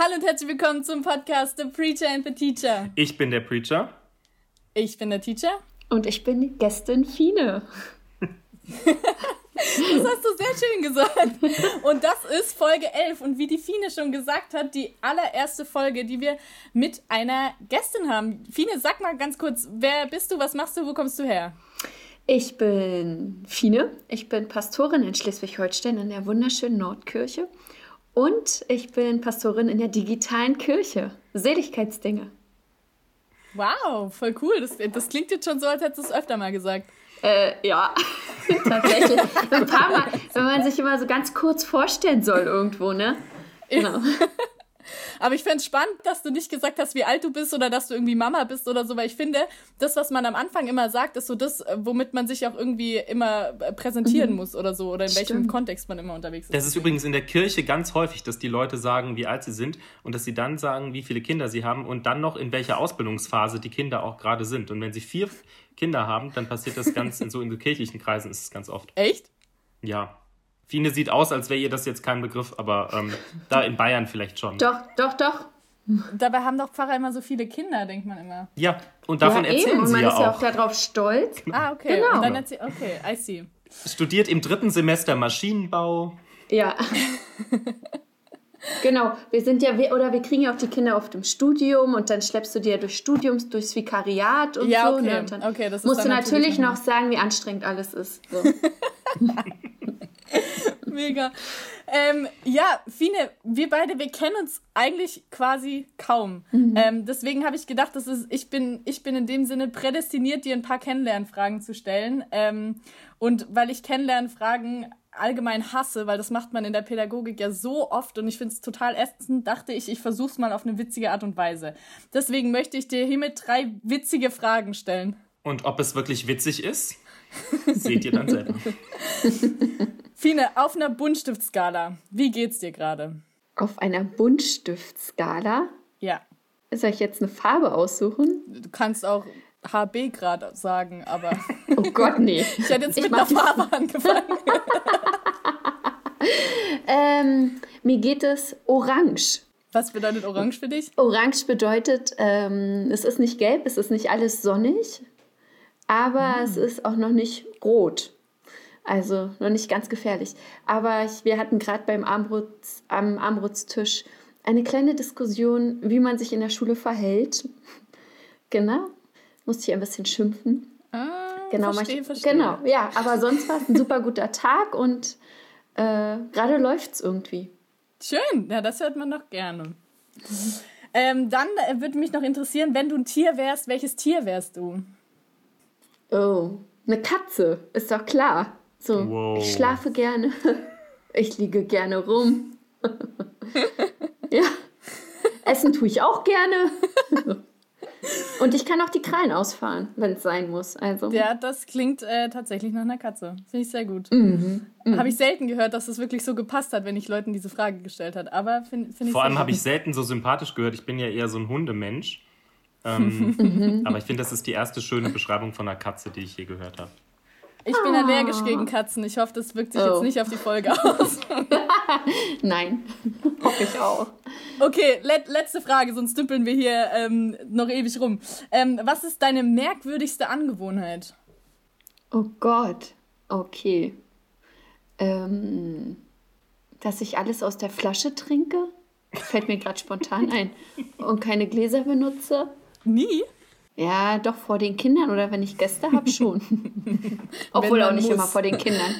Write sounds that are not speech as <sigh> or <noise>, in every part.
Hallo und herzlich willkommen zum Podcast The Preacher and the Teacher. Ich bin der Preacher. Ich bin der Teacher. Und ich bin Gästin Fine. <laughs> Das hast du sehr schön gesagt. Und das ist Folge 11. Und wie die Fine schon gesagt hat, die allererste Folge, die wir mit einer Gästin haben. Fine, sag mal ganz kurz, wer bist du, was machst du, wo kommst du her? Ich bin Fine. Ich bin Pastorin in Schleswig-Holstein in der wunderschönen Nordkirche. Und ich bin Pastorin in der digitalen Kirche. Seligkeitsdinge. Wow, voll cool. Das, das klingt jetzt schon so, als hättest du es öfter mal gesagt. Äh, ja, <laughs> tatsächlich. Ein paar Mal, wenn man sich immer so ganz kurz vorstellen soll irgendwo, ne? Genau. Aber ich fände es spannend, dass du nicht gesagt hast, wie alt du bist oder dass du irgendwie Mama bist oder so, weil ich finde, das, was man am Anfang immer sagt, ist so das, womit man sich auch irgendwie immer präsentieren mhm. muss oder so oder in Stimmt. welchem Kontext man immer unterwegs ist. Das ist übrigens in der Kirche ganz häufig, dass die Leute sagen, wie alt sie sind und dass sie dann sagen, wie viele Kinder sie haben und dann noch in welcher Ausbildungsphase die Kinder auch gerade sind. Und wenn sie vier Kinder haben, dann passiert das ganz in so in so kirchlichen Kreisen ist es ganz oft. Echt? Ja. Fine sieht aus, als wäre ihr das jetzt kein Begriff, aber ähm, da in Bayern vielleicht schon. Doch, doch, doch. Dabei haben doch Pfarrer immer so viele Kinder, denkt man immer. Ja, und davon ja, erzählen eben. sie ja auch. Und man ist ja auch darauf stolz. Ah, okay. Genau. Und dann erzähl okay, I see. Studiert im dritten Semester Maschinenbau. Ja. <laughs> genau, wir sind ja, oder wir kriegen ja auch die Kinder oft im Studium und dann schleppst du dir durch Studiums, durchs Vikariat und ja, so. Okay. Ne? Und dann okay, das musst du natürlich noch sagen, wie anstrengend alles ist. So. <laughs> <laughs> <laughs> Mega. Ähm, ja, Fine, wir beide, wir kennen uns eigentlich quasi kaum. Mhm. Ähm, deswegen habe ich gedacht, das ist, ich, bin, ich bin in dem Sinne prädestiniert, dir ein paar Kennenlernfragen zu stellen. Ähm, und weil ich Kennenlernfragen allgemein hasse, weil das macht man in der Pädagogik ja so oft und ich finde es total ätzend, dachte ich, ich versuche es mal auf eine witzige Art und Weise. Deswegen möchte ich dir hiermit drei witzige Fragen stellen. Und ob es wirklich witzig ist, <laughs> seht ihr dann selber. <laughs> Fine, auf einer Buntstiftskala, wie geht's dir gerade? Auf einer Buntstiftskala? Ja. Soll ich jetzt eine Farbe aussuchen? Du kannst auch HB gerade sagen, aber. <laughs> Oh Gott, nee. ich hätte jetzt mit einer Farbe angefangen. ähm, mir geht es orange. Was bedeutet orange für dich? Orange bedeutet, ähm, es ist nicht gelb, es ist nicht alles sonnig, aber hm. es ist auch noch nicht rot. Also noch nicht ganz gefährlich. Aber ich, wir hatten gerade beim Armbrutz, am Armbrutstisch eine kleine Diskussion, wie man sich in der Schule verhält. <laughs> genau. Musste ich ein bisschen schimpfen. Ah, genau, verstehe, verstehe. Genau, ja. Aber sonst war es ein super guter Tag und äh, gerade läuft es irgendwie. Schön, ja, das hört man doch gerne. Ähm, dann äh, würde mich noch interessieren, wenn du ein Tier wärst, welches Tier wärst du? Oh, eine Katze, ist doch klar. So, wow. ich schlafe gerne, <laughs> ich liege gerne rum. <laughs> ja, essen tue ich auch gerne. <laughs> Und ich kann auch die Krallen ausfahren, wenn es sein muss. Also. Ja, das klingt äh, tatsächlich nach einer Katze. Finde ich sehr gut. Mhm. Mhm. Habe ich selten gehört, dass es wirklich so gepasst hat, wenn ich Leuten diese Frage gestellt habe. Aber finde find ich Vor allem habe ich selten so sympathisch gehört. Ich bin ja eher so ein Hundemensch. Ähm, mhm. aber ich finde, das ist die erste schöne Beschreibung von einer Katze, die ich je gehört habe. Ich bin ah. allergisch gegen Katzen. Ich hoffe, das wirkt sich oh. jetzt nicht auf die Folge <laughs> aus. Nein, hoffe ich auch. Okay, let letzte Frage, sonst dümpeln wir hier ähm, noch ewig rum. Ähm, was ist deine merkwürdigste Angewohnheit? Oh Gott, okay. Ähm, dass ich alles aus der Flasche trinke? Fällt mir gerade spontan ein. Und keine Gläser benutze? Nie? Ja, doch vor den Kindern oder wenn ich Gäste habe, schon. <laughs> Obwohl auch nicht muss. immer vor den Kindern.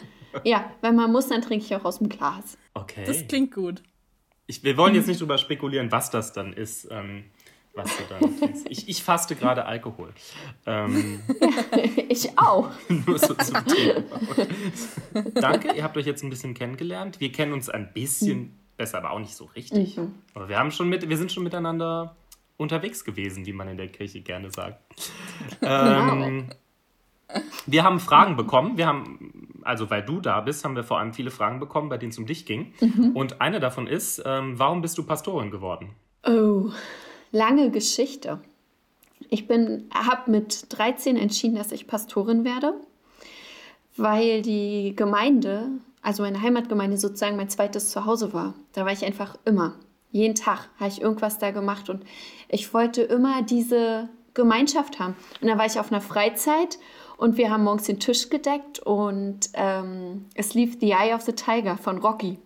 Ja, wenn man muss, dann trinke ich auch aus dem Glas. Okay. Das klingt gut. Ich, wir wollen jetzt nicht drüber spekulieren, was das dann ist, ähm, was du dann trinkst. Ich, ich faste gerade Alkohol. Ähm, ja, <laughs> ich auch. <laughs> nur so zum Thema. Danke, ihr habt euch jetzt ein bisschen kennengelernt. Wir kennen uns ein bisschen besser, aber auch nicht so richtig. Mhm. Aber wir, haben schon mit, wir sind schon miteinander unterwegs gewesen, wie man in der Kirche gerne sagt. <laughs> ähm, wir haben Fragen bekommen. Wir haben, also weil du da bist, haben wir vor allem viele Fragen bekommen, bei denen es um dich ging. Mhm. Und eine davon ist, ähm, warum bist du Pastorin geworden? Oh, lange Geschichte. Ich habe mit 13 entschieden, dass ich Pastorin werde, weil die Gemeinde, also meine Heimatgemeinde sozusagen mein zweites Zuhause war. Da war ich einfach immer. Jeden Tag habe ich irgendwas da gemacht und ich wollte immer diese Gemeinschaft haben. Und dann war ich auf einer Freizeit und wir haben morgens den Tisch gedeckt und ähm, es lief The Eye of the Tiger von Rocky.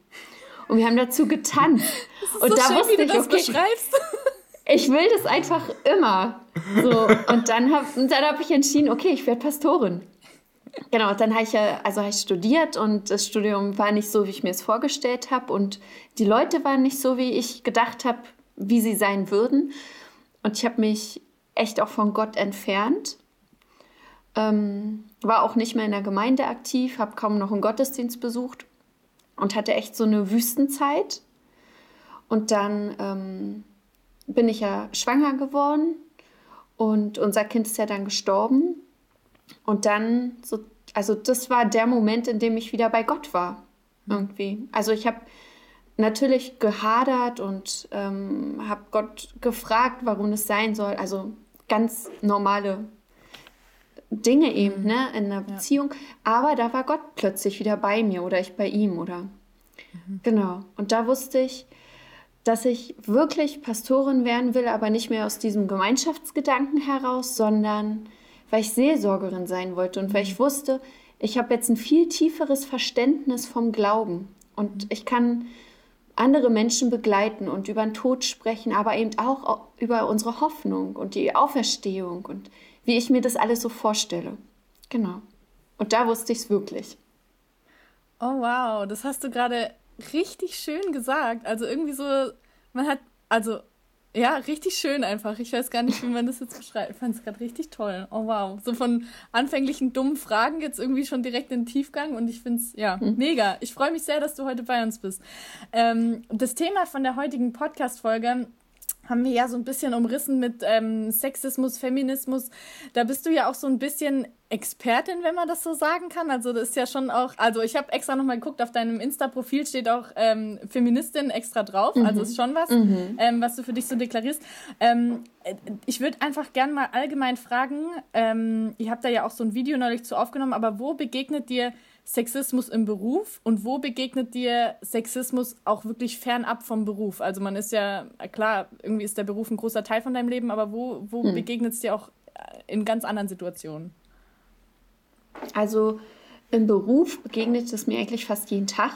Und wir haben dazu getanzt. <laughs> und so da schön, wusste wie du ich, das okay, beschreibst. <laughs> ich will das einfach immer. So, und dann habe hab ich entschieden, okay, ich werde Pastorin. Genau, dann habe ich also habe ich studiert und das Studium war nicht so, wie ich mir es vorgestellt habe und die Leute waren nicht so, wie ich gedacht habe, wie sie sein würden. Und ich habe mich echt auch von Gott entfernt. Ähm, war auch nicht mehr in der Gemeinde aktiv, habe kaum noch einen Gottesdienst besucht und hatte echt so eine Wüstenzeit. Und dann ähm, bin ich ja schwanger geworden und unser Kind ist ja dann gestorben. Und dann, so, also das war der Moment, in dem ich wieder bei Gott war. Irgendwie. Also ich habe natürlich gehadert und ähm, habe Gott gefragt, warum es sein soll. Also ganz normale Dinge eben, ne, in einer Beziehung. Ja. Aber da war Gott plötzlich wieder bei mir oder ich bei ihm oder. Mhm. Genau. Und da wusste ich, dass ich wirklich Pastorin werden will, aber nicht mehr aus diesem Gemeinschaftsgedanken heraus, sondern weil ich Seelsorgerin sein wollte und weil ich mhm. wusste, ich habe jetzt ein viel tieferes Verständnis vom Glauben und ich kann andere Menschen begleiten und über den Tod sprechen, aber eben auch über unsere Hoffnung und die Auferstehung und wie ich mir das alles so vorstelle. Genau. Und da wusste ich es wirklich. Oh wow, das hast du gerade richtig schön gesagt. Also irgendwie so, man hat, also ja, richtig schön einfach. Ich weiß gar nicht, wie man das jetzt beschreibt. Ich fand es gerade richtig toll. Oh wow. So von anfänglichen dummen Fragen jetzt irgendwie schon direkt in den Tiefgang und ich finde es, ja, mhm. mega. Ich freue mich sehr, dass du heute bei uns bist. Ähm, das Thema von der heutigen Podcast-Folge haben wir ja so ein bisschen umrissen mit ähm, Sexismus, Feminismus. Da bist du ja auch so ein bisschen Expertin, wenn man das so sagen kann. Also das ist ja schon auch, also ich habe extra nochmal geguckt, auf deinem Insta-Profil steht auch ähm, Feministin extra drauf. Mhm. Also ist schon was, mhm. ähm, was du für dich so deklarierst. Ähm, äh, ich würde einfach gern mal allgemein fragen, ähm, ihr habt da ja auch so ein Video neulich zu aufgenommen, aber wo begegnet dir Sexismus im Beruf und wo begegnet dir Sexismus auch wirklich fernab vom Beruf? Also man ist ja, klar, irgendwie ist der Beruf ein großer Teil von deinem Leben, aber wo, wo hm. begegnet es dir auch in ganz anderen Situationen? Also im Beruf begegnet es mir eigentlich fast jeden Tag.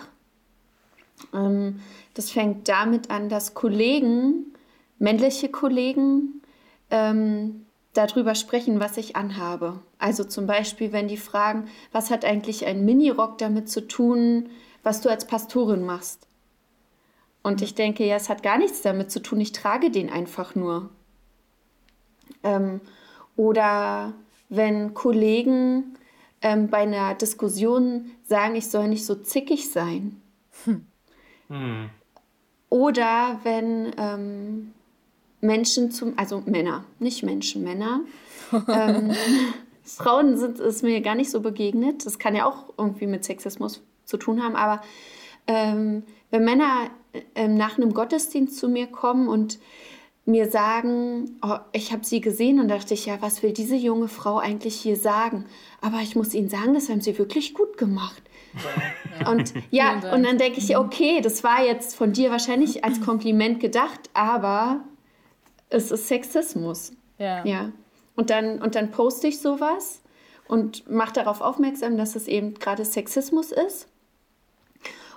Ähm, das fängt damit an, dass Kollegen, männliche Kollegen, ähm, darüber sprechen, was ich anhabe. Also zum Beispiel, wenn die fragen, was hat eigentlich ein Minirock damit zu tun, was du als Pastorin machst? Und ich denke, ja, es hat gar nichts damit zu tun, ich trage den einfach nur. Ähm, oder wenn Kollegen ähm, bei einer Diskussion sagen, ich soll nicht so zickig sein. Hm. Oder wenn ähm, Menschen zum, also Männer, nicht Menschen, Männer. <laughs> ähm, Frauen sind es mir gar nicht so begegnet. Das kann ja auch irgendwie mit Sexismus zu tun haben, aber ähm, wenn Männer ähm, nach einem Gottesdienst zu mir kommen und mir sagen, oh, ich habe sie gesehen und dachte ich, ja, was will diese junge Frau eigentlich hier sagen? Aber ich muss ihnen sagen, das haben sie wirklich gut gemacht. Ja. Und ja, und dann denke ich, okay, das war jetzt von dir wahrscheinlich als Kompliment gedacht, aber es ist Sexismus. Ja. ja. Und, dann, und dann poste ich sowas und mache darauf aufmerksam, dass es eben gerade Sexismus ist.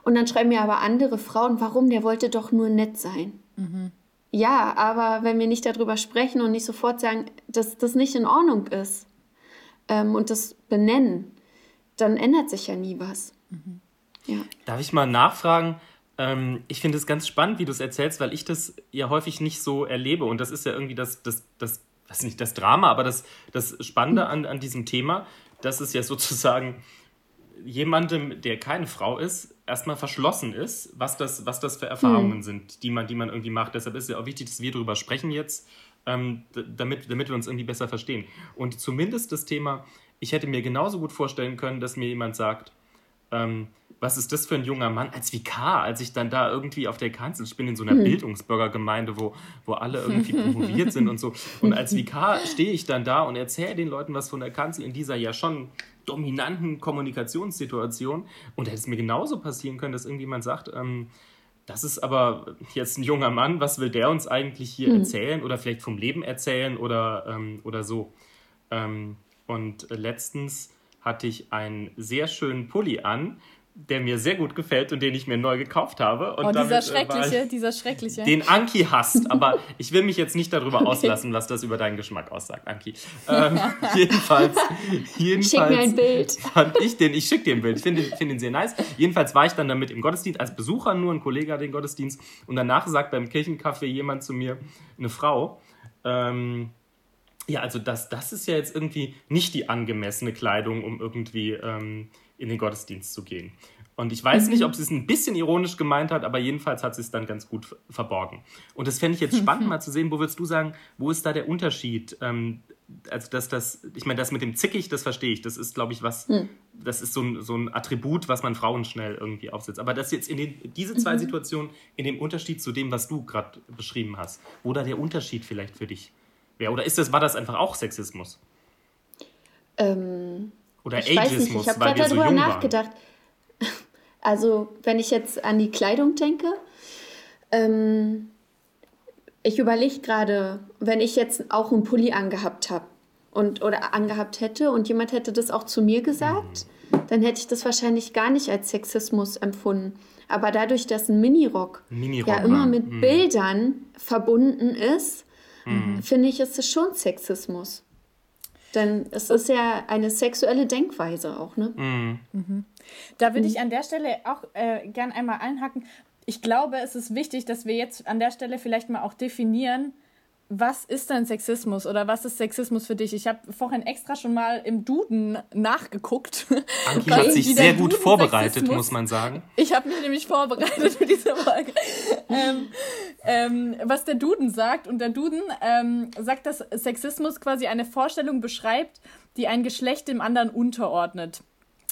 Und dann schreiben mir aber andere Frauen, warum, der wollte doch nur nett sein. Mhm. Ja, aber wenn wir nicht darüber sprechen und nicht sofort sagen, dass das nicht in Ordnung ist ähm, und das benennen, dann ändert sich ja nie was. Mhm. Ja. Darf ich mal nachfragen? Ähm, ich finde es ganz spannend, wie du es erzählst, weil ich das ja häufig nicht so erlebe. Und das ist ja irgendwie das, das, das was nicht das Drama, aber das, das Spannende an, an diesem Thema, dass es ja <laughs> sozusagen jemandem, der keine Frau ist, erstmal verschlossen ist, was das, was das für Erfahrungen mhm. sind, die man, die man irgendwie macht. Deshalb ist es ja auch wichtig, dass wir darüber sprechen jetzt, ähm, damit, damit wir uns irgendwie besser verstehen. Und zumindest das Thema, ich hätte mir genauso gut vorstellen können, dass mir jemand sagt, ähm, was ist das für ein junger Mann als Vikar, als ich dann da irgendwie auf der Kanzel, ich bin in so einer hm. Bildungsbürgergemeinde, wo, wo alle irgendwie promoviert sind und so. Und als <laughs> Vikar stehe ich dann da und erzähle den Leuten was von der Kanzel in dieser ja schon dominanten Kommunikationssituation. Und da hätte es mir genauso passieren können, dass irgendjemand sagt, ähm, das ist aber jetzt ein junger Mann, was will der uns eigentlich hier mhm. erzählen oder vielleicht vom Leben erzählen oder, ähm, oder so. Ähm, und letztens hatte ich einen sehr schönen Pulli an, der mir sehr gut gefällt und den ich mir neu gekauft habe. Und oh, dieser schreckliche, dieser schreckliche. Den Anki hasst, aber <laughs> ich will mich jetzt nicht darüber okay. auslassen, was das über deinen Geschmack aussagt, Anki. Ähm, <laughs> jedenfalls, jedenfalls Schick mir ein Bild. <laughs> fand ich den, ich schicke dir ein Bild, ich finde find den sehr nice. Jedenfalls war ich dann damit im Gottesdienst, als Besucher nur, ein Kollege hat den Gottesdienst und danach sagt beim Kirchencafé jemand zu mir, eine Frau, ähm, ja, also das, das ist ja jetzt irgendwie nicht die angemessene Kleidung, um irgendwie ähm, in den Gottesdienst zu gehen. Und ich weiß mhm. nicht, ob sie es ein bisschen ironisch gemeint hat, aber jedenfalls hat sie es dann ganz gut verborgen. Und das fände ich jetzt <laughs> spannend, mal zu sehen, wo würdest du sagen, wo ist da der Unterschied? Ähm, also, dass das, ich meine, das mit dem Zickig, das verstehe ich. Das ist, glaube ich, was, mhm. das ist so ein, so ein Attribut, was man Frauen schnell irgendwie aufsetzt. Aber das jetzt in den, diese zwei mhm. Situationen, in dem Unterschied zu dem, was du gerade beschrieben hast, wo da der Unterschied vielleicht für dich wäre? Oder ist das, war das einfach auch Sexismus? Ähm, Oder ich Ageismus, weiß nicht. Ich habe gerade darüber so nachgedacht. Waren. <laughs> Also wenn ich jetzt an die Kleidung denke, ähm, ich überlege gerade, wenn ich jetzt auch einen Pulli angehabt habe und oder angehabt hätte und jemand hätte das auch zu mir gesagt, mhm. dann hätte ich das wahrscheinlich gar nicht als Sexismus empfunden. Aber dadurch, dass ein Minirock, Minirock ja immer mit mhm. Bildern verbunden ist, mhm. finde ich, ist es schon Sexismus. Denn es ist ja eine sexuelle Denkweise auch, ne? Mhm. Mhm. Da würde ich mhm. an der Stelle auch äh, gern einmal einhaken. Ich glaube, es ist wichtig, dass wir jetzt an der Stelle vielleicht mal auch definieren, was ist denn Sexismus oder was ist Sexismus für dich? Ich habe vorhin extra schon mal im Duden nachgeguckt. Anki hat sich sehr gut Duden vorbereitet, Sexismus. muss man sagen. Ich habe mich nämlich vorbereitet für diese Folge. ähm, ähm, was der Duden sagt. Und der Duden ähm, sagt, dass Sexismus quasi eine Vorstellung beschreibt, die ein Geschlecht dem anderen unterordnet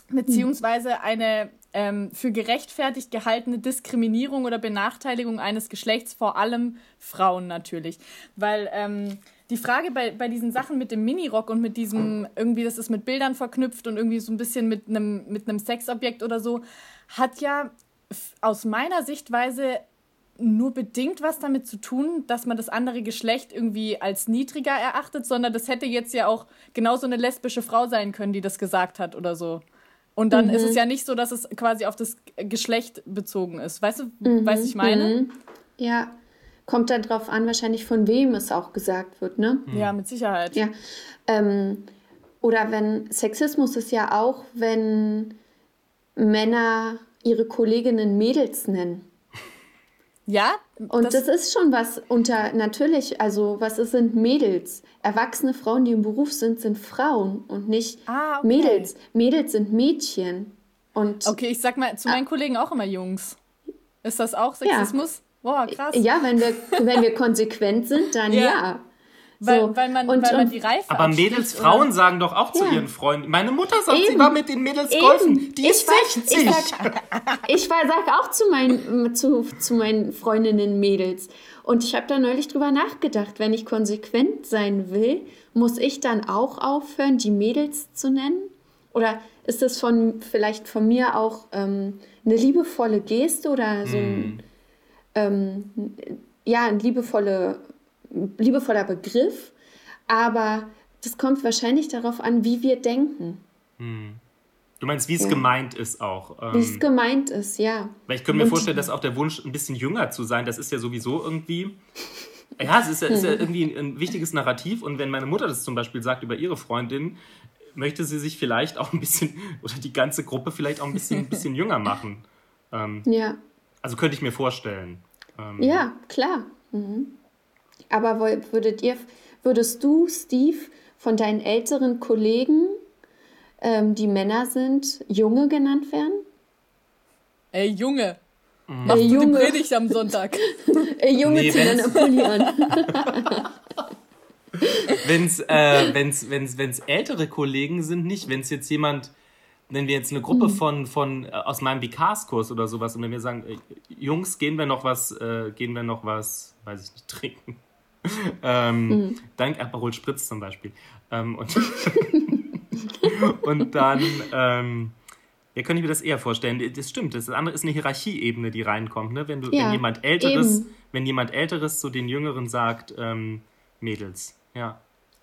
beziehungsweise eine ähm, für gerechtfertigt gehaltene Diskriminierung oder Benachteiligung eines Geschlechts, vor allem Frauen natürlich. Weil ähm, die Frage bei, bei diesen Sachen mit dem Minirock und mit diesem, irgendwie, das ist mit Bildern verknüpft und irgendwie so ein bisschen mit einem mit einem Sexobjekt oder so, hat ja aus meiner Sichtweise nur bedingt was damit zu tun, dass man das andere Geschlecht irgendwie als niedriger erachtet, sondern das hätte jetzt ja auch genauso eine lesbische Frau sein können, die das gesagt hat oder so. Und dann mhm. ist es mhm. ja nicht so, dass es quasi auf das Geschlecht bezogen ist. Weißt du, mhm. was ich meine? Mhm. Ja. Kommt dann drauf an, wahrscheinlich von wem es auch gesagt wird, ne? Ja, mit Sicherheit. Ja. Ähm, oder wenn Sexismus ist ja auch, wenn Männer ihre Kolleginnen Mädels nennen. Ja. Und das, das, ist schon was unter, natürlich, also was ist, sind Mädels? Erwachsene Frauen, die im Beruf sind, sind Frauen und nicht ah, okay. Mädels. Mädels sind Mädchen. Und okay, ich sag mal zu meinen ah, Kollegen auch immer Jungs. Ist das auch Sexismus? Ja. Boah, krass. Ja, wenn wir, wenn wir konsequent sind, dann ja. ja. Weil, so. weil, man, und, weil man die Reife Aber Mädels, Frauen oder? sagen doch auch ja. zu ihren Freunden. Meine Mutter sagt, Eben. sie war mit den Mädels Eben. golfen. Die ich ist 60. ich sag, ich sag auch zu meinen, zu, zu meinen Freundinnen Mädels. Und ich habe da neulich drüber nachgedacht, wenn ich konsequent sein will, muss ich dann auch aufhören, die Mädels zu nennen? Oder ist das von vielleicht von mir auch ähm, eine liebevolle Geste oder so ein, mm. ähm, ja, eine liebevolle liebevoller Begriff, aber das kommt wahrscheinlich darauf an, wie wir denken. Hm. Du meinst, wie es ja. gemeint ist auch. Ähm, wie es gemeint ist, ja. Weil ich könnte mir Und, vorstellen, dass auch der Wunsch, ein bisschen jünger zu sein, das ist ja sowieso irgendwie. <laughs> Ja, es ist ja, ist ja irgendwie ein, ein, wichtiges Narrativ. Und wenn meine Mutter das zum Beispiel sagt über ihre Freundin, möchte sie sich vielleicht auch ein bisschen, <laughs> oder die ganze Gruppe vielleicht auch ein bisschen, ein bisschen jünger machen. Ähm, ja. Also könnte ich mir vorstellen. Ähm, ja, klar. Mhm. Aber würdet ihr, würdest du, Steve, von deinen älteren Kollegen, ähm, die Männer sind, Junge genannt werden? Ey, Junge. Mhm. Mach Ey, Junge. die Predigt am Sonntag. <laughs> Ey, Junge nee, zu Napoleon. wenn es äh, wenn's, wenn's, wenn's ältere Kollegen sind, nicht. Wenn es jetzt jemand, wenn wir jetzt eine Gruppe mhm. von, von äh, aus meinem Vikars-Kurs oder sowas und wenn wir sagen, äh, Jungs, gehen wir noch was, äh, gehen wir noch was, weiß ich nicht, trinken ähm, mhm. Dank Aperol Spritz zum Beispiel. Ähm, und, <laughs> und dann, ähm, Ja, könnte ich mir das eher vorstellen. Das stimmt. Das andere ist eine Hierarchieebene, die reinkommt. Ne? Wenn, du, ja, wenn jemand Älteres, eben. wenn jemand Älteres zu den Jüngeren sagt, ähm, Mädels. Ja.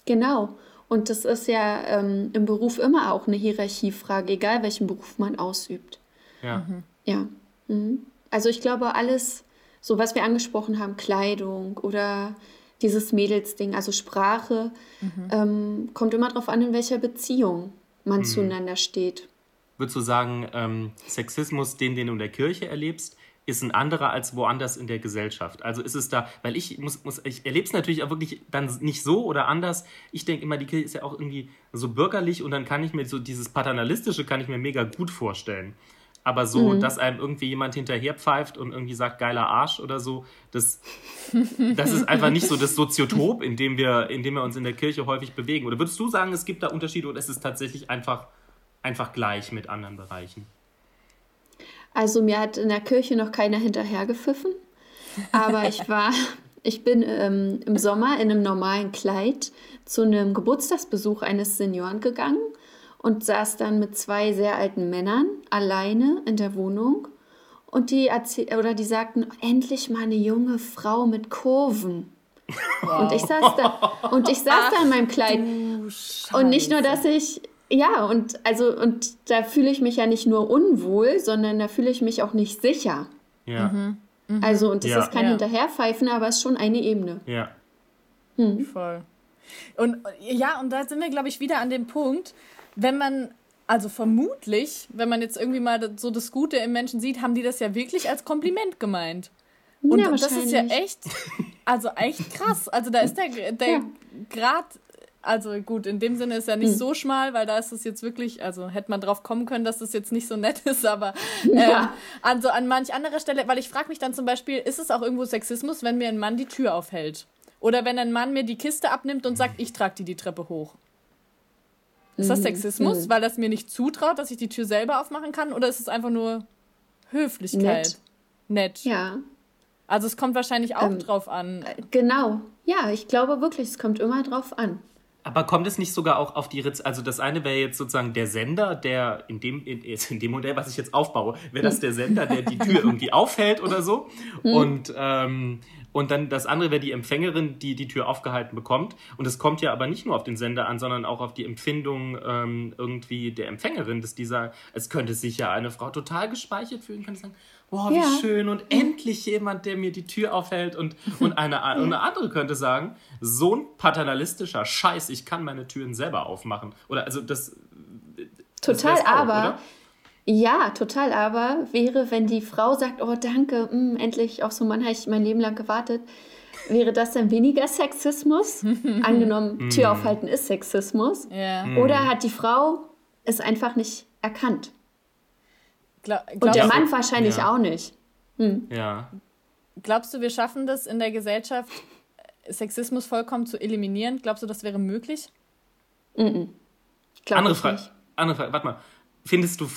Genau. Und das ist ja ähm, im Beruf immer auch eine Hierarchiefrage, egal welchen Beruf man ausübt. Ja. Mhm. Ja. Mhm. Also ich glaube, alles, so was wir angesprochen haben, Kleidung oder dieses Mädelsding, also Sprache, mhm. ähm, kommt immer darauf an, in welcher Beziehung man mhm. zueinander steht. Würdest du sagen, ähm, Sexismus, den, den du in der Kirche erlebst, ist ein anderer als woanders in der Gesellschaft. Also ist es da, weil ich muss, muss ich erlebe es natürlich auch wirklich dann nicht so oder anders. Ich denke immer, die Kirche ist ja auch irgendwie so bürgerlich und dann kann ich mir so dieses paternalistische kann ich mir mega gut vorstellen. Aber so, mhm. dass einem irgendwie jemand hinterher pfeift und irgendwie sagt, geiler Arsch oder so, das, das ist einfach nicht so das Soziotop, in dem, wir, in dem wir uns in der Kirche häufig bewegen. Oder würdest du sagen, es gibt da Unterschiede oder ist es tatsächlich einfach, einfach gleich mit anderen Bereichen? Also mir hat in der Kirche noch keiner hinterhergepfiffen, aber ich war, ich bin ähm, im Sommer in einem normalen Kleid zu einem Geburtstagsbesuch eines Senioren gegangen und saß dann mit zwei sehr alten Männern alleine in der Wohnung und die oder die sagten endlich mal eine junge Frau mit Kurven. Wow. Und ich saß da und ich saß Ach, da in meinem Kleid und nicht nur, dass ich ja, und also, und da fühle ich mich ja nicht nur unwohl, sondern da fühle ich mich auch nicht sicher. Ja. Mhm. Mhm. Also, und das ja. ist kein ja. Hinterherpfeifen, aber es ist schon eine Ebene. Ja. Hm. Voll. Und ja, und da sind wir, glaube ich, wieder an dem Punkt, wenn man, also vermutlich, wenn man jetzt irgendwie mal so das Gute im Menschen sieht, haben die das ja wirklich als Kompliment gemeint. Und ja, das ist ja echt, also echt krass. Also da ist der, der ja. Grad also gut, in dem Sinne ist er nicht hm. so schmal, weil da ist es jetzt wirklich, also hätte man drauf kommen können, dass das jetzt nicht so nett <laughs> ist, aber ähm, ja. also an manch anderer Stelle, weil ich frage mich dann zum Beispiel, ist es auch irgendwo Sexismus, wenn mir ein Mann die Tür aufhält? Oder wenn ein Mann mir die Kiste abnimmt und sagt, ich trage die die Treppe hoch? Ist das mhm. Sexismus, mhm. weil das mir nicht zutraut, dass ich die Tür selber aufmachen kann? Oder ist es einfach nur Höflichkeit? Nett. Nett. Ja. Also es kommt wahrscheinlich auch ähm, drauf an. Genau. Ja, ich glaube wirklich, es kommt immer drauf an. Aber kommt es nicht sogar auch auf die Ritz? Also das eine wäre jetzt sozusagen der Sender, der in dem, in, in dem Modell, was ich jetzt aufbaue, wäre das der Sender, der die Tür irgendwie aufhält oder so. Hm. Und, ähm, und dann das andere wäre die Empfängerin, die die Tür aufgehalten bekommt. Und es kommt ja aber nicht nur auf den Sender an, sondern auch auf die Empfindung ähm, irgendwie der Empfängerin, dass dieser, es könnte sich ja eine Frau total gespeichert fühlen, könnte sagen, boah, wie ja. schön und endlich jemand, der mir die Tür aufhält und, und eine, <laughs> eine andere könnte sagen, so ein paternalistischer Scheiß, ich kann meine Türen selber aufmachen. Oder also das. Total, das auch, aber. Oder? Ja, total, aber wäre, wenn die Frau sagt, oh danke, mh, mm, endlich auf so einen Mann habe ich mein Leben lang gewartet, wäre das dann weniger Sexismus? <laughs> Angenommen, Tür aufhalten ist Sexismus. Yeah. Oder hat die Frau es einfach nicht erkannt? Glaub, Und der Mann wahrscheinlich ja. auch nicht. Hm. Ja. Glaubst du, wir schaffen das in der Gesellschaft, Sexismus vollkommen zu eliminieren? Glaubst du, das wäre möglich? Mhm. Andere Frage. Andere Frage. Warte mal. Findest du,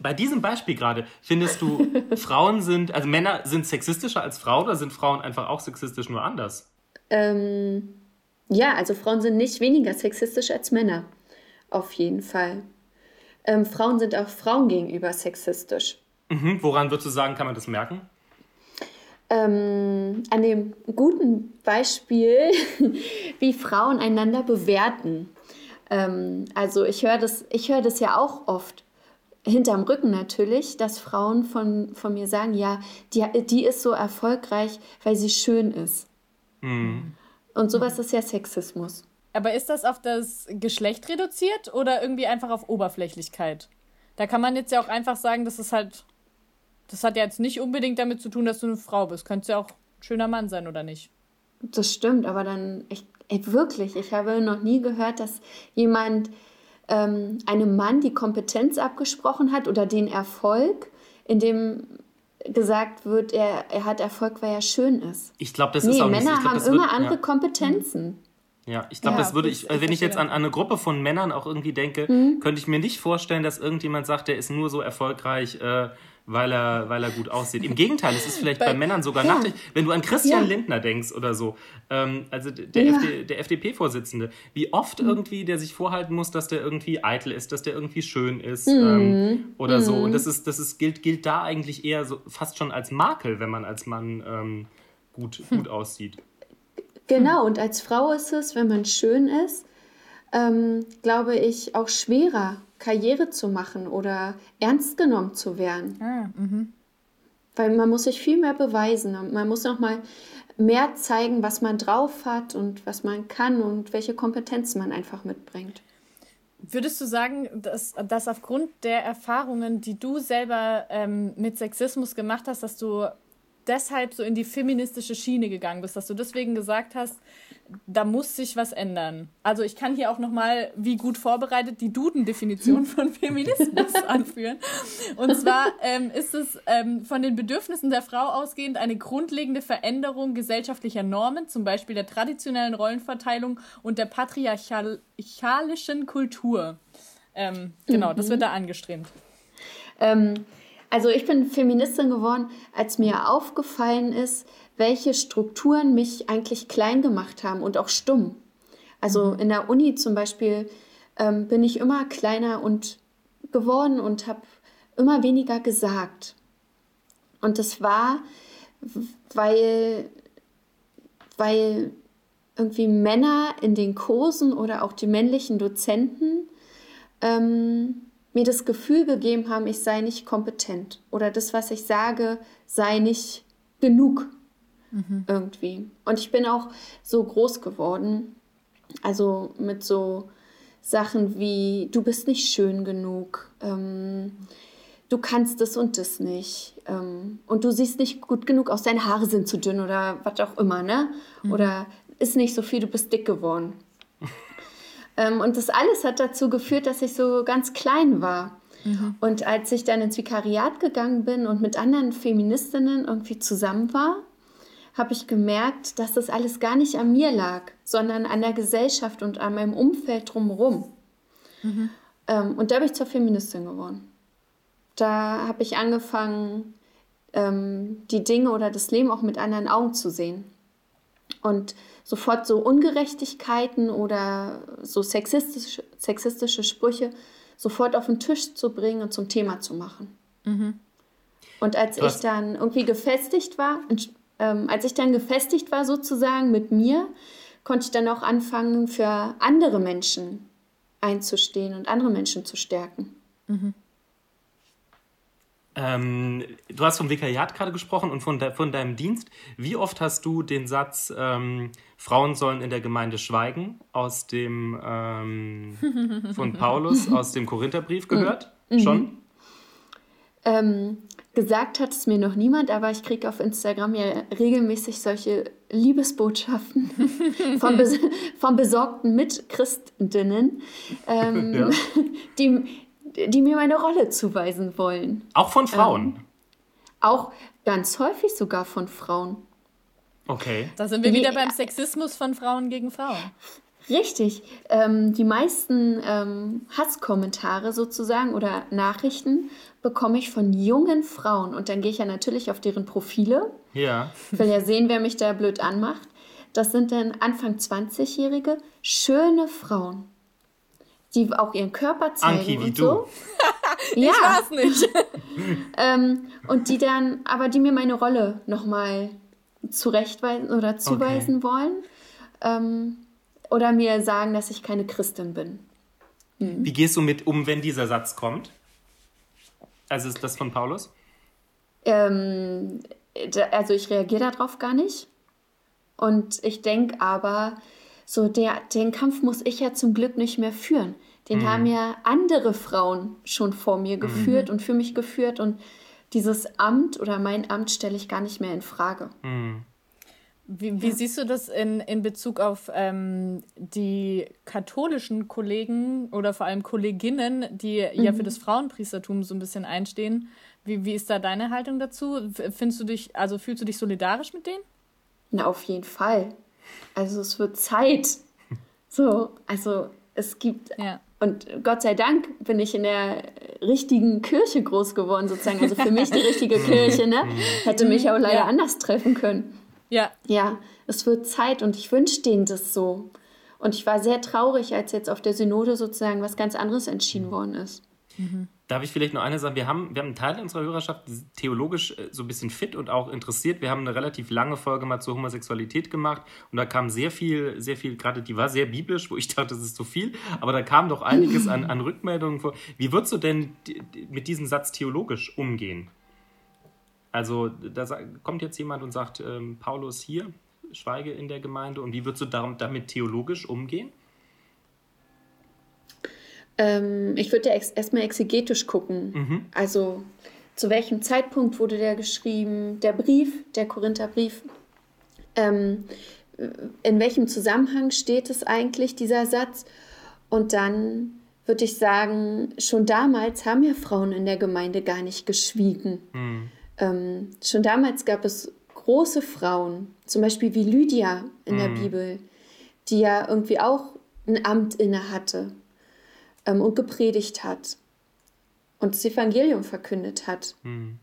bei diesem Beispiel gerade, findest du, <laughs> Frauen sind, also Männer sind sexistischer als Frauen oder sind Frauen einfach auch sexistisch nur anders? Ähm, ja, also Frauen sind nicht weniger sexistisch als Männer. Auf jeden Fall ähm, Frauen sind auch Frauen gegenüber sexistisch. Mhm. Woran würdest du sagen, kann man das merken? Ähm, an dem guten Beispiel, <laughs> wie Frauen einander bewerten. Ähm, also ich höre das, hör das ja auch oft, hinterm Rücken natürlich, dass Frauen von, von mir sagen, ja, die, die ist so erfolgreich, weil sie schön ist. Mhm. Und sowas ist ja Sexismus. Aber ist das auf das Geschlecht reduziert oder irgendwie einfach auf Oberflächlichkeit? Da kann man jetzt ja auch einfach sagen, das ist halt. Das hat ja jetzt nicht unbedingt damit zu tun, dass du eine Frau bist. Könntest ja auch ein schöner Mann sein, oder nicht? Das stimmt, aber dann. Ich, ey, wirklich, ich habe noch nie gehört, dass jemand ähm, einem Mann die Kompetenz abgesprochen hat oder den Erfolg, indem gesagt wird, er, er hat Erfolg, weil er schön ist. Ich glaube, das nee, ist auch Männer nicht. Männer haben immer wird, andere ja. Kompetenzen. Ja, ich glaube, ja, das würde ich, wenn ich jetzt an, an, eine Gruppe von Männern auch irgendwie denke, mhm. könnte ich mir nicht vorstellen, dass irgendjemand sagt, der ist nur so erfolgreich, äh, weil er, weil er gut aussieht. Im Gegenteil, es ist vielleicht bei, bei Männern sogar ja. nachteilig. Wenn du an Christian ja. Lindner denkst oder so, ähm, also der, ja. FD, der FDP-Vorsitzende, wie oft mhm. irgendwie der sich vorhalten muss, dass der irgendwie eitel ist, dass der irgendwie schön ist mhm. ähm, oder mhm. so. Und das ist, das ist, gilt, gilt da eigentlich eher so fast schon als Makel, wenn man als Mann ähm, gut, hm. gut aussieht. Genau, und als Frau ist es, wenn man schön ist, ähm, glaube ich, auch schwerer, Karriere zu machen oder ernst genommen zu werden. Ah, mhm. Weil man muss sich viel mehr beweisen. Man muss noch mal mehr zeigen, was man drauf hat und was man kann und welche Kompetenzen man einfach mitbringt. Würdest du sagen, dass, dass aufgrund der Erfahrungen, die du selber ähm, mit Sexismus gemacht hast, dass du deshalb so in die feministische Schiene gegangen bist, dass du deswegen gesagt hast, da muss sich was ändern. Also ich kann hier auch nochmal, wie gut vorbereitet, die Duden-Definition <laughs> von Feminismus <laughs> anführen. Und zwar ähm, ist es ähm, von den Bedürfnissen der Frau ausgehend eine grundlegende Veränderung gesellschaftlicher Normen, zum Beispiel der traditionellen Rollenverteilung und der patriarchalischen Kultur. Ähm, genau, mhm. das wird da angestrebt. Ähm, also ich bin Feministin geworden, als mir aufgefallen ist, welche Strukturen mich eigentlich klein gemacht haben und auch stumm. Also mhm. in der Uni zum Beispiel ähm, bin ich immer kleiner und geworden und habe immer weniger gesagt. Und das war, weil, weil irgendwie Männer in den Kursen oder auch die männlichen Dozenten ähm, mir das Gefühl gegeben haben, ich sei nicht kompetent oder das, was ich sage, sei nicht genug mhm. irgendwie. Und ich bin auch so groß geworden, also mit so Sachen wie, du bist nicht schön genug, ähm, du kannst das und das nicht ähm, und du siehst nicht gut genug aus, deine Haare sind zu dünn oder was auch immer, ne? Mhm. Oder ist nicht so viel, du bist dick geworden. <laughs> Ähm, und das alles hat dazu geführt, dass ich so ganz klein war. Mhm. Und als ich dann ins Vikariat gegangen bin und mit anderen Feministinnen irgendwie zusammen war, habe ich gemerkt, dass das alles gar nicht an mir lag, sondern an der Gesellschaft und an meinem Umfeld drumherum. Mhm. Ähm, und da bin ich zur Feministin geworden. Da habe ich angefangen, ähm, die Dinge oder das Leben auch mit anderen Augen zu sehen. Und sofort so Ungerechtigkeiten oder so sexistische, sexistische Sprüche sofort auf den Tisch zu bringen und zum Thema zu machen. Mhm. Und als Was? ich dann irgendwie gefestigt war, ähm, als ich dann gefestigt war sozusagen mit mir, konnte ich dann auch anfangen, für andere Menschen einzustehen und andere Menschen zu stärken. Mhm. Ähm, du hast vom Vikariat gerade gesprochen und von, de von deinem Dienst. Wie oft hast du den Satz, ähm, Frauen sollen in der Gemeinde schweigen, aus dem ähm, von <laughs> Paulus, aus dem Korintherbrief gehört? Mhm. Schon? Ähm, gesagt hat es mir noch niemand, aber ich kriege auf Instagram ja regelmäßig solche Liebesbotschaften <laughs> von, bes von besorgten Mitchristinnen, ähm, <laughs> ja. die, die mir meine Rolle zuweisen wollen. Auch von Frauen? Ähm, auch ganz häufig sogar von Frauen. Okay. Da sind wir wieder beim Sexismus von Frauen gegen Frauen. Richtig. Ähm, die meisten ähm, Hasskommentare sozusagen oder Nachrichten bekomme ich von jungen Frauen. Und dann gehe ich ja natürlich auf deren Profile. Ja. Ich will ja sehen, wer mich da blöd anmacht. Das sind dann Anfang 20-jährige, schöne Frauen die auch ihren Körper zeigen Anki, wie und du. <laughs> so. ja. Ich weiß nicht. <laughs> ähm, und die dann, aber die mir meine Rolle nochmal zurechtweisen oder zuweisen okay. wollen. Ähm, oder mir sagen, dass ich keine Christin bin. Mhm. Wie gehst du mit um, wenn dieser Satz kommt? Also ist das von Paulus? Ähm, also ich reagiere darauf gar nicht. Und ich denke aber, so der, den Kampf muss ich ja zum Glück nicht mehr führen. Den mhm. haben ja andere Frauen schon vor mir geführt mhm. und für mich geführt und dieses Amt oder mein Amt stelle ich gar nicht mehr in Frage. Mhm. Wie, wie ja. siehst du das in, in Bezug auf ähm, die katholischen Kollegen oder vor allem Kolleginnen, die ja für mhm. das Frauenpriestertum so ein bisschen einstehen? Wie, wie ist da deine Haltung dazu? Findest du dich, also fühlst du dich solidarisch mit denen? Na, auf jeden Fall. Also es wird Zeit. So, also es gibt ja. Und Gott sei Dank bin ich in der richtigen Kirche groß geworden, sozusagen. Also für mich die richtige <laughs> Kirche, ne? Hätte mich auch leider ja. anders treffen können. Ja. Ja, es wird Zeit und ich wünsche denen das so. Und ich war sehr traurig, als jetzt auf der Synode sozusagen was ganz anderes entschieden worden ist. Mhm. Darf ich vielleicht noch eine sagen? Wir haben, wir haben einen Teil unserer Hörerschaft theologisch äh, so ein bisschen fit und auch interessiert. Wir haben eine relativ lange Folge mal zur Homosexualität gemacht und da kam sehr viel, sehr viel, gerade die war sehr biblisch, wo ich dachte, das ist zu viel, aber da kam doch einiges an, an Rückmeldungen vor. Wie würdest du denn mit diesem Satz theologisch umgehen? Also, da kommt jetzt jemand und sagt, ähm, Paulus hier, schweige in der Gemeinde und wie würdest du damit theologisch umgehen? Ähm, ich würde ex erstmal exegetisch gucken. Mhm. Also zu welchem Zeitpunkt wurde der geschrieben, der Brief, der Korintherbrief. Ähm, in welchem Zusammenhang steht es eigentlich, dieser Satz? Und dann würde ich sagen, schon damals haben ja Frauen in der Gemeinde gar nicht geschwiegen. Mhm. Ähm, schon damals gab es große Frauen, zum Beispiel wie Lydia in mhm. der Bibel, die ja irgendwie auch ein Amt inne hatte ähm, und gepredigt hat und das Evangelium verkündet hat. Hm.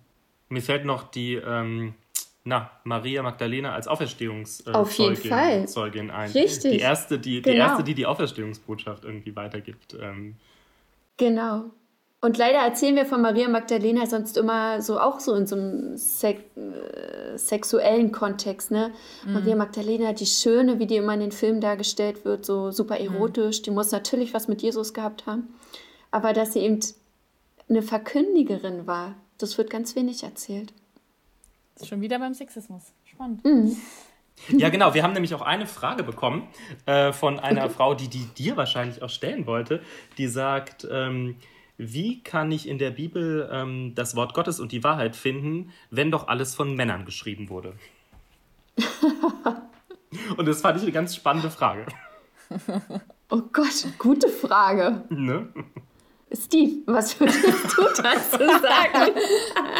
Mir fällt noch die ähm, na, Maria Magdalena als Auferstehungszeugin Auf jeden Fall. Zeugin ein. Richtig. Die erste, die, genau. die erste, die die Auferstehungsbotschaft irgendwie weitergibt. Ähm. Genau. Und leider erzählen wir von Maria Magdalena sonst immer so auch so in so einem Sek äh, sexuellen Kontext, ne? Mhm. Maria Magdalena, die Schöne, wie die immer in den Filmen dargestellt wird, so super mhm. erotisch, mhm. die muss natürlich was mit Jesus gehabt haben. Aber dass sie eben eine Verkündigerin war, das wird ganz wenig erzählt. Schon wieder beim Sexismus. Spannend. Mhm. Ja, genau. Wir haben nämlich auch eine Frage bekommen äh, von einer okay. Frau, die die dir wahrscheinlich auch stellen wollte. Die sagt, ähm, wie kann ich in der Bibel ähm, das Wort Gottes und die Wahrheit finden, wenn doch alles von Männern geschrieben wurde? <laughs> und das fand ich eine ganz spannende Frage. Oh Gott, gute Frage. Ne? Steve, was würdest du dazu sagen? <laughs>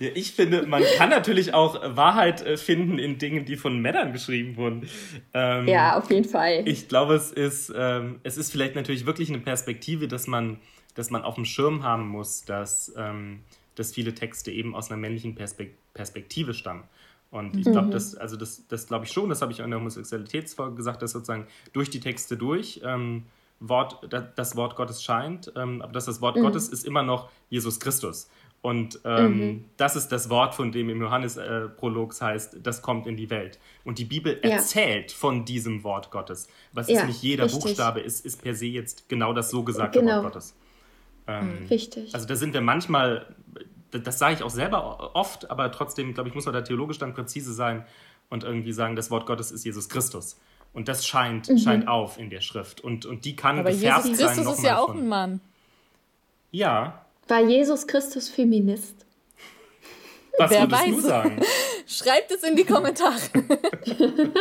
Ja, ich finde, man kann natürlich auch Wahrheit äh, finden in Dingen, die von Männern geschrieben wurden. Ähm, ja, auf jeden Fall. Ich glaube, es ist, ähm, es ist vielleicht natürlich wirklich eine Perspektive, dass man, dass man auf dem Schirm haben muss, dass, ähm, dass viele Texte eben aus einer männlichen Perspek Perspektive stammen. Und ich glaube, mhm. das, also das, das glaube ich schon, das habe ich auch in der Homosexualitätsfolge gesagt, dass sozusagen durch die Texte durch ähm, Wort, das Wort Gottes scheint, ähm, aber dass das Wort mhm. Gottes ist immer noch Jesus Christus. Und ähm, mhm. das ist das Wort, von dem im Johannes-Prolog äh, heißt, das kommt in die Welt. Und die Bibel ja. erzählt von diesem Wort Gottes. Was ja, ist nicht jeder richtig. Buchstabe ist, ist per se jetzt genau das so gesagte genau. Wort Gottes. Ähm, richtig. Also da sind wir manchmal, das sage ich auch selber oft, aber trotzdem, glaube ich, muss man da theologisch dann präzise sein und irgendwie sagen, das Wort Gottes ist Jesus Christus. Und das scheint, mhm. scheint auf in der Schrift. Und, und die kann aber gefärbt Jesus Christus sein. Jesus ist ja auch ein Mann. Ja, war Jesus Christus Feminist? Was Wer würdest weiß. du sagen? <laughs> Schreibt es in die Kommentare. <laughs>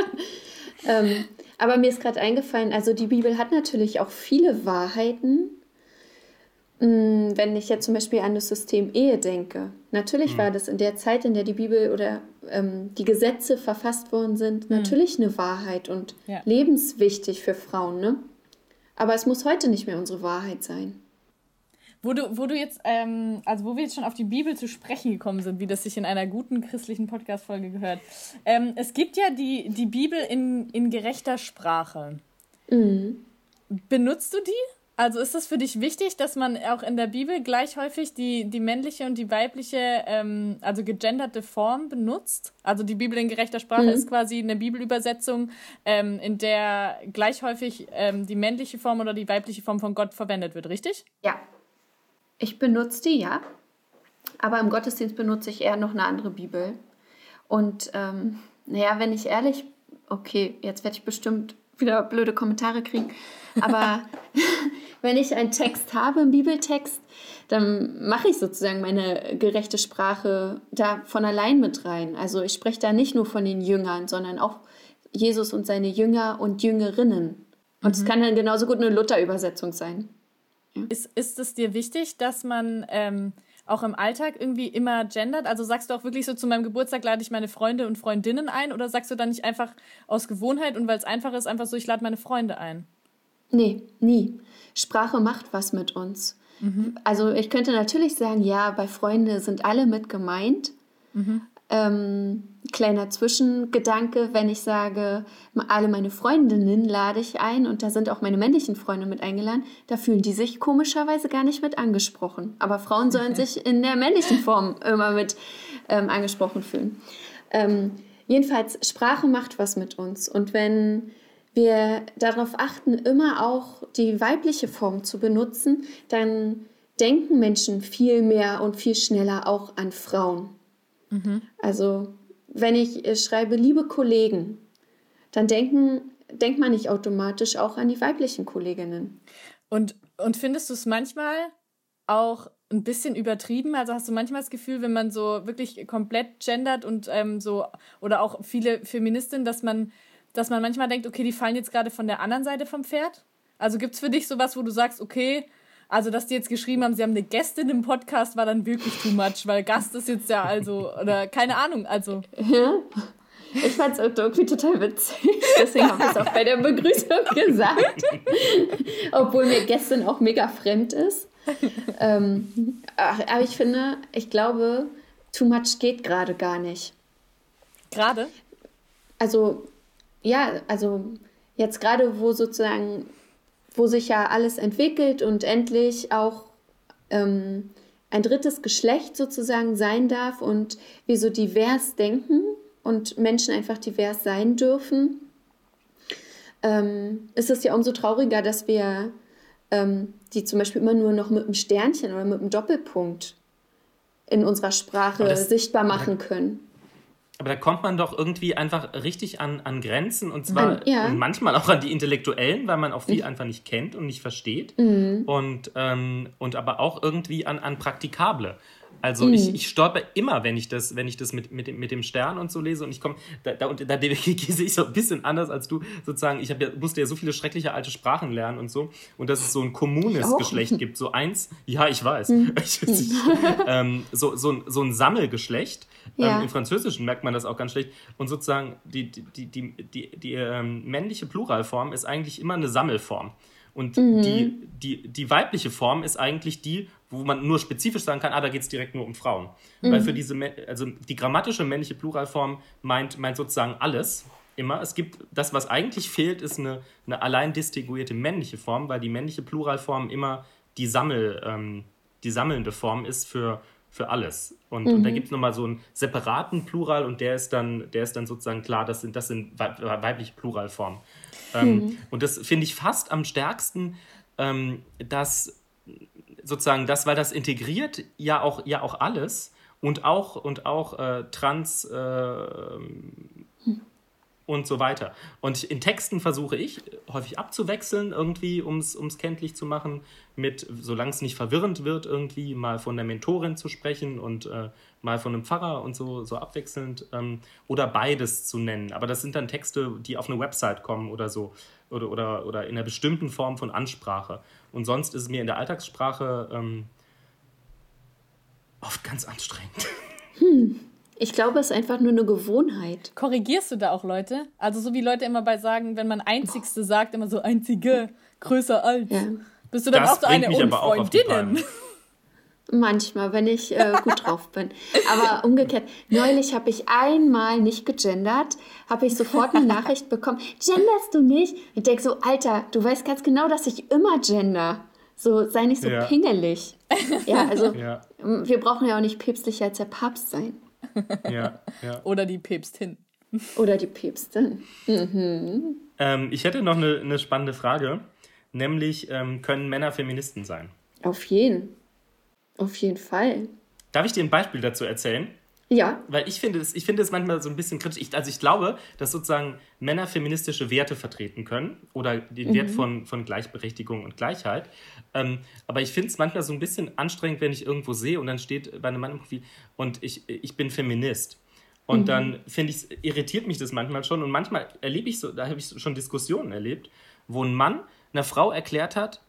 ähm, aber mir ist gerade eingefallen, also die Bibel hat natürlich auch viele Wahrheiten. Mm, wenn ich jetzt zum Beispiel an das System Ehe denke. Natürlich mhm. war das in der Zeit, in der die Bibel oder ähm, die Gesetze verfasst worden sind, mhm. natürlich eine Wahrheit und ja. lebenswichtig für Frauen. Ne? Aber es muss heute nicht mehr unsere Wahrheit sein. Wo du, wo du jetzt, ähm, also wo wir jetzt schon auf die Bibel zu sprechen gekommen sind, wie das sich in einer guten christlichen Podcast-Folge gehört. Ähm, es gibt ja die, die Bibel in, in gerechter Sprache. Mhm. Benutzt du die? Also ist es für dich wichtig, dass man auch in der Bibel gleich häufig die, die männliche und die weibliche, ähm, also gegenderte Form benutzt? Also die Bibel in gerechter Sprache mhm. ist quasi eine Bibelübersetzung, ähm, in der gleich häufig ähm, die männliche Form oder die weibliche Form von Gott verwendet wird, richtig? Ja, ich benutze die, ja. Aber im Gottesdienst benutze ich eher noch eine andere Bibel. Und ähm, naja, wenn ich ehrlich, okay, jetzt werde ich bestimmt wieder blöde Kommentare kriegen. Aber <laughs> <laughs> wenn ich einen Text habe, einen Bibeltext, dann mache ich sozusagen meine gerechte Sprache da von allein mit rein. Also ich spreche da nicht nur von den Jüngern, sondern auch Jesus und seine Jünger und Jüngerinnen. Und es mhm. kann dann genauso gut eine Luther-Übersetzung sein. Ist, ist es dir wichtig, dass man ähm, auch im Alltag irgendwie immer gendert? Also sagst du auch wirklich so, zu meinem Geburtstag lade ich meine Freunde und Freundinnen ein oder sagst du dann nicht einfach aus Gewohnheit und weil es einfach ist, einfach so, ich lade meine Freunde ein? Nee, nie. Sprache macht was mit uns. Mhm. Also ich könnte natürlich sagen, ja, bei Freunden sind alle mit gemeint. Mhm. Ähm, kleiner Zwischengedanke, wenn ich sage, alle meine Freundinnen lade ich ein und da sind auch meine männlichen Freunde mit eingeladen, da fühlen die sich komischerweise gar nicht mit angesprochen. Aber Frauen sollen <laughs> sich in der männlichen Form immer mit ähm, angesprochen fühlen. Ähm, jedenfalls, Sprache macht was mit uns. Und wenn wir darauf achten, immer auch die weibliche Form zu benutzen, dann denken Menschen viel mehr und viel schneller auch an Frauen. Mhm. Also wenn ich äh, schreibe, liebe Kollegen, dann denken, denkt man nicht automatisch auch an die weiblichen Kolleginnen. Und, und findest du es manchmal auch ein bisschen übertrieben? Also hast du manchmal das Gefühl, wenn man so wirklich komplett gendert und ähm, so, oder auch viele Feministinnen, dass man, dass man manchmal denkt, okay, die fallen jetzt gerade von der anderen Seite vom Pferd? Also gibt es für dich sowas, wo du sagst, okay, also, dass die jetzt geschrieben haben, sie haben eine Gästin im Podcast, war dann wirklich too much, weil Gast ist jetzt ja also, oder keine Ahnung, also. Ja. Ich fand es irgendwie total witzig. Deswegen habe ich es auch bei der Begrüßung gesagt. Obwohl mir Gästin auch mega fremd ist. Ähm, aber ich finde, ich glaube, too much geht gerade gar nicht. Gerade? Also, ja, also jetzt gerade, wo sozusagen wo sich ja alles entwickelt und endlich auch ähm, ein drittes Geschlecht sozusagen sein darf und wir so divers denken und Menschen einfach divers sein dürfen, ähm, ist es ja umso trauriger, dass wir ähm, die zum Beispiel immer nur noch mit einem Sternchen oder mit einem Doppelpunkt in unserer Sprache sichtbar machen können. Aber da kommt man doch irgendwie einfach richtig an, an Grenzen und zwar ja. und manchmal auch an die Intellektuellen, weil man auch viel mhm. einfach nicht kennt und nicht versteht. Mhm. Und, ähm, und aber auch irgendwie an, an Praktikable. Also mhm. ich, ich stolper immer, wenn ich das, wenn ich das mit, mit, dem, mit dem Stern und so lese und ich komme, da, da, da, da <laughs> sehe ich so ein bisschen anders als du, sozusagen, ich ja, musste ja so viele schreckliche alte Sprachen lernen und so und dass es so ein kommunes Geschlecht gibt, so eins, ja, ich weiß, <laughs> mhm. ähm, so, so, so ein Sammelgeschlecht, ähm, ja. ähm, im Französischen merkt man das auch ganz schlecht und sozusagen die, die, die, die, die, die ähm, männliche Pluralform ist eigentlich immer eine Sammelform. Und mhm. die, die, die weibliche Form ist eigentlich die, wo man nur spezifisch sagen kann, ah, da geht es direkt nur um Frauen. Mhm. Weil für diese, also die grammatische männliche Pluralform meint, meint sozusagen alles immer. Es gibt, das, was eigentlich fehlt, ist eine, eine allein distinguierte männliche Form, weil die männliche Pluralform immer die, Sammel, ähm, die sammelnde Form ist für, für alles. Und, mhm. und da gibt es nochmal so einen separaten Plural und der ist dann, der ist dann sozusagen klar, das sind, das sind weibliche Pluralformen. Ähm, mhm. Und das finde ich fast am stärksten, ähm, dass sozusagen das, weil das integriert ja auch, ja auch alles und auch, und auch äh, trans äh, und so weiter. Und in Texten versuche ich häufig abzuwechseln, irgendwie, um es kenntlich zu machen, mit, solange es nicht verwirrend wird, irgendwie mal von der Mentorin zu sprechen und äh, mal von einem Pfarrer und so, so abwechselnd ähm, oder beides zu nennen. Aber das sind dann Texte, die auf eine Website kommen oder so oder, oder, oder in einer bestimmten Form von Ansprache. Und sonst ist es mir in der Alltagssprache ähm, oft ganz anstrengend. <laughs> Hm. Ich glaube, es ist einfach nur eine Gewohnheit. Korrigierst du da auch Leute? Also so wie Leute immer bei sagen, wenn man Einzigste sagt, immer so Einzige, größer als. Ja. Bist du dann das auch so eine Unfreundinnen? Manchmal, wenn ich äh, gut drauf bin. Aber <laughs> umgekehrt, neulich habe ich einmal nicht gegendert, habe ich sofort eine Nachricht bekommen, genderst du nicht? Ich denke so, Alter, du weißt ganz genau, dass ich immer gender. So, sei nicht so ja. pingelig. Ja, also <laughs> ja. wir brauchen ja auch nicht päpstlicher als der Papst sein. Ja, ja. Oder die Päpstin. Oder die Päpstin. Mhm. Ähm, ich hätte noch eine, eine spannende Frage, nämlich ähm, können Männer Feministen sein? Auf jeden. Auf jeden Fall. Darf ich dir ein Beispiel dazu erzählen? Ja. Weil ich finde es, ich finde es manchmal so ein bisschen kritisch. Ich, also ich glaube, dass sozusagen Männer feministische Werte vertreten können oder den mhm. Wert von, von Gleichberechtigung und Gleichheit. Ähm, aber ich finde es manchmal so ein bisschen anstrengend, wenn ich irgendwo sehe und dann steht bei einem Mann im Profil und ich, ich bin Feminist. Und mhm. dann finde ich, irritiert mich das manchmal schon. Und manchmal erlebe ich so, da habe ich schon Diskussionen erlebt, wo ein Mann einer Frau erklärt hat,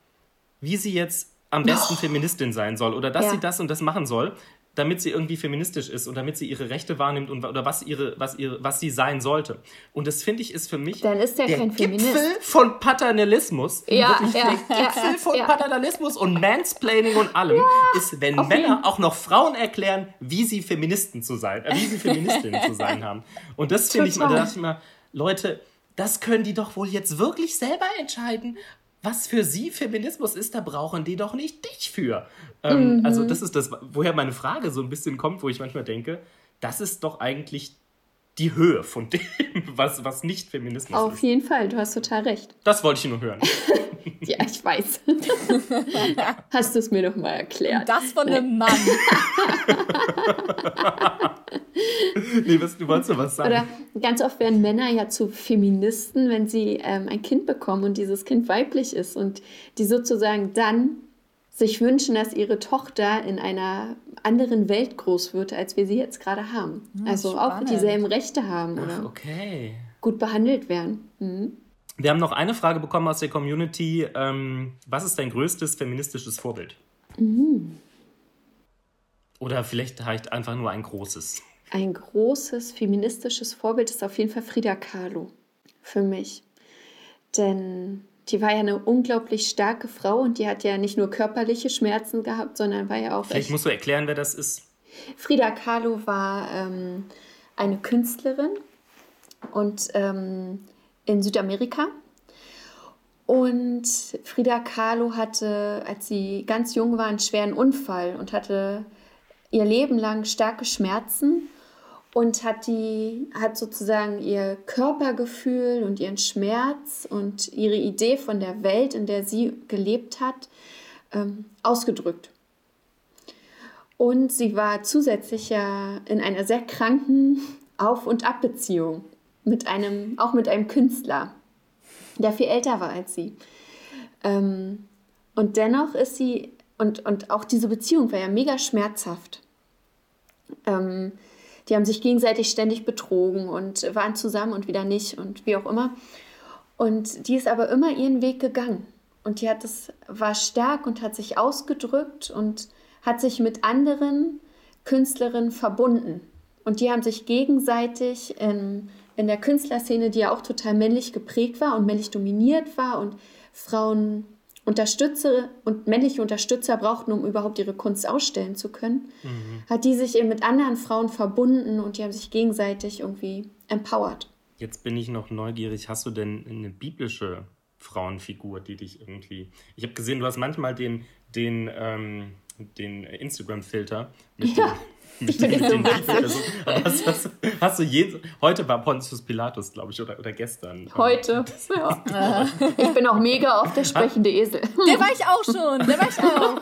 wie sie jetzt am besten oh. Feministin sein soll oder dass ja. sie das und das machen soll damit sie irgendwie feministisch ist und damit sie ihre Rechte wahrnimmt und oder was ihre was ihre was sie sein sollte. Und das finde ich ist für mich Dann ist der, der kein Gipfel Feminist. von Paternalismus. Ja, Wirklich ja, der Gipfel ja, von ja. Paternalismus und Mansplaining und allem ist, wenn Männer jeden. auch noch Frauen erklären, wie sie Feministen zu sein, äh, wie sie Feministinnen zu sein <laughs> haben. Und das finde ich mal, da dachte ich mal, Leute, das können die doch wohl jetzt wirklich selber entscheiden was für sie Feminismus ist, da brauchen die doch nicht dich für. Ähm, mhm. Also das ist das, woher meine Frage so ein bisschen kommt, wo ich manchmal denke, das ist doch eigentlich die Höhe von dem, <laughs> was, was nicht Feminismus Auf ist. Auf jeden Fall, du hast total recht. Das wollte ich nur hören. <laughs> ja, ich weiß. <laughs> hast du es mir doch mal erklärt. Das von einem Mann. <laughs> nee, was, du wolltest doch was sagen. Oder ganz oft werden Männer ja zu Feministen, wenn sie ähm, ein Kind bekommen und dieses Kind weiblich ist und die sozusagen dann sich wünschen, dass ihre Tochter in einer anderen Welt groß wird, als wir sie jetzt gerade haben. Hm, also spannend. auch dieselben Rechte haben oder Ach, okay. gut behandelt werden. Mhm. Wir haben noch eine Frage bekommen aus der Community. Ähm, was ist dein größtes feministisches Vorbild? Mhm. Oder vielleicht reicht einfach nur ein großes. Ein großes feministisches Vorbild ist auf jeden Fall Frida Kahlo für mich. Denn die war ja eine unglaublich starke Frau und die hat ja nicht nur körperliche Schmerzen gehabt, sondern war ja auch. Vielleicht musst du erklären, wer das ist. Frida Kahlo war ähm, eine Künstlerin und ähm, in Südamerika. Und Frida Kahlo hatte, als sie ganz jung war, einen schweren Unfall und hatte ihr Leben lang starke Schmerzen und hat die hat sozusagen ihr Körpergefühl und ihren Schmerz und ihre Idee von der Welt, in der sie gelebt hat, ähm, ausgedrückt. Und sie war zusätzlich ja in einer sehr kranken Auf- und Abbeziehung mit einem, auch mit einem Künstler, der viel älter war als sie. Ähm, und dennoch ist sie, und, und auch diese Beziehung war ja mega schmerzhaft. Ähm, die haben sich gegenseitig ständig betrogen und waren zusammen und wieder nicht und wie auch immer. Und die ist aber immer ihren Weg gegangen. Und die hat das, war stark und hat sich ausgedrückt und hat sich mit anderen Künstlerinnen verbunden. Und die haben sich gegenseitig in, in der Künstlerszene, die ja auch total männlich geprägt war und männlich dominiert war und Frauen Unterstützer und männliche Unterstützer brauchten, um überhaupt ihre Kunst ausstellen zu können, mhm. hat die sich eben mit anderen Frauen verbunden und die haben sich gegenseitig irgendwie empowered. Jetzt bin ich noch neugierig. Hast du denn eine biblische Frauenfigur, die dich irgendwie. Ich habe gesehen, du hast manchmal den, den, ähm, den Instagram-Filter mit ja. Ich bin <laughs> so hast, hast, hast, du je, heute war Pontius Pilatus, glaube ich, oder, oder gestern. Heute. <laughs> Ja. Ich bin auch mega auf der sprechende Esel. Der war ich auch schon. Der war ich auch.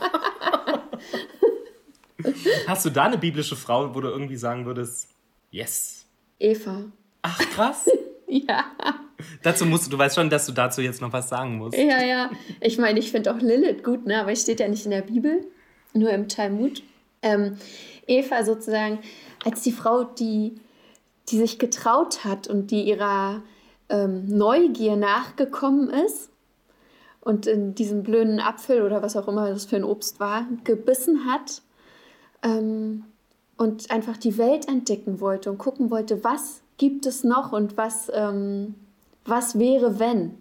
Hast du da eine biblische Frau, wo du irgendwie sagen würdest, yes? Eva. Ach, krass. <laughs> ja. Dazu musst du, du weißt schon, dass du dazu jetzt noch was sagen musst. Ja, ja. Ich meine, ich finde auch Lilith gut, ne? aber steht ja nicht in der Bibel, nur im Talmud. Ähm, Eva sozusagen als die Frau, die, die sich getraut hat und die ihrer ähm, Neugier nachgekommen ist und in diesen blöden Apfel oder was auch immer das für ein Obst war, gebissen hat ähm, und einfach die Welt entdecken wollte und gucken wollte, was gibt es noch und was, ähm, was wäre, wenn.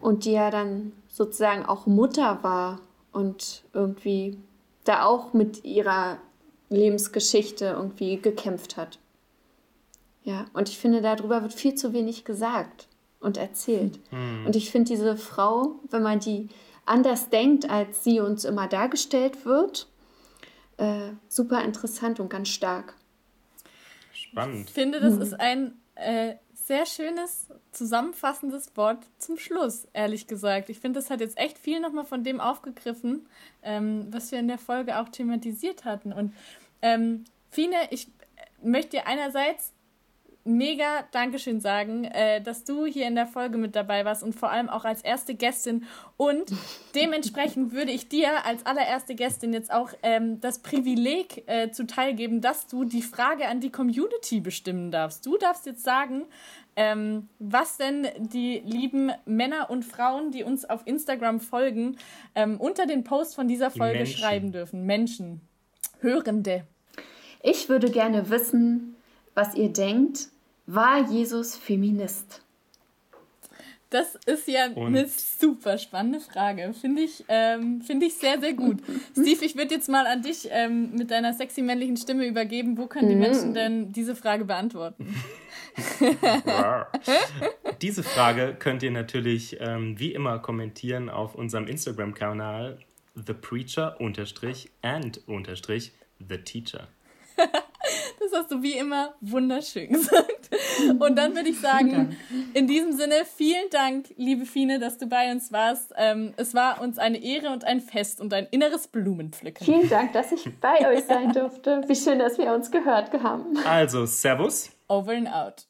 Und die ja dann sozusagen auch Mutter war und irgendwie da auch mit ihrer Lebensgeschichte irgendwie gekämpft hat. Ja, und ich finde, darüber wird viel zu wenig gesagt und erzählt. Mhm. Und ich finde diese Frau, wenn man die anders denkt, als sie uns immer dargestellt wird, äh, super interessant und ganz stark. Spannend. Ich finde, das ist ein äh, sehr schönes, zusammenfassendes Wort zum Schluss, ehrlich gesagt. Ich finde, das hat jetzt echt viel nochmal von dem aufgegriffen, ähm, was wir in der Folge auch thematisiert hatten. Und ähm, Fine, ich möchte dir einerseits mega Dankeschön sagen, äh, dass du hier in der Folge mit dabei warst und vor allem auch als erste Gästin. Und dementsprechend <laughs> würde ich dir als allererste Gästin jetzt auch ähm, das Privileg äh, zuteilgeben, dass du die Frage an die Community bestimmen darfst. Du darfst jetzt sagen, ähm, was denn die lieben Männer und Frauen, die uns auf Instagram folgen, ähm, unter den Post von dieser Folge schreiben dürfen. Menschen Hörende. Ich würde gerne wissen, was ihr denkt. War Jesus Feminist? Das ist ja Und? eine super spannende Frage. Finde ich, ähm, find ich sehr, sehr gut. Steve, ich würde jetzt mal an dich ähm, mit deiner sexy männlichen Stimme übergeben. Wo können die mhm. Menschen denn diese Frage beantworten? <laughs> diese Frage könnt ihr natürlich ähm, wie immer kommentieren auf unserem Instagram-Kanal The Preacher and The Teacher. <laughs> Das hast du wie immer wunderschön gesagt. Und dann würde ich sagen, in diesem Sinne, vielen Dank, liebe Fine, dass du bei uns warst. Ähm, es war uns eine Ehre und ein Fest und ein inneres Blumenpflücken. Vielen Dank, dass ich bei euch sein durfte. Wie schön, dass wir uns gehört haben. Also, Servus. Over and out.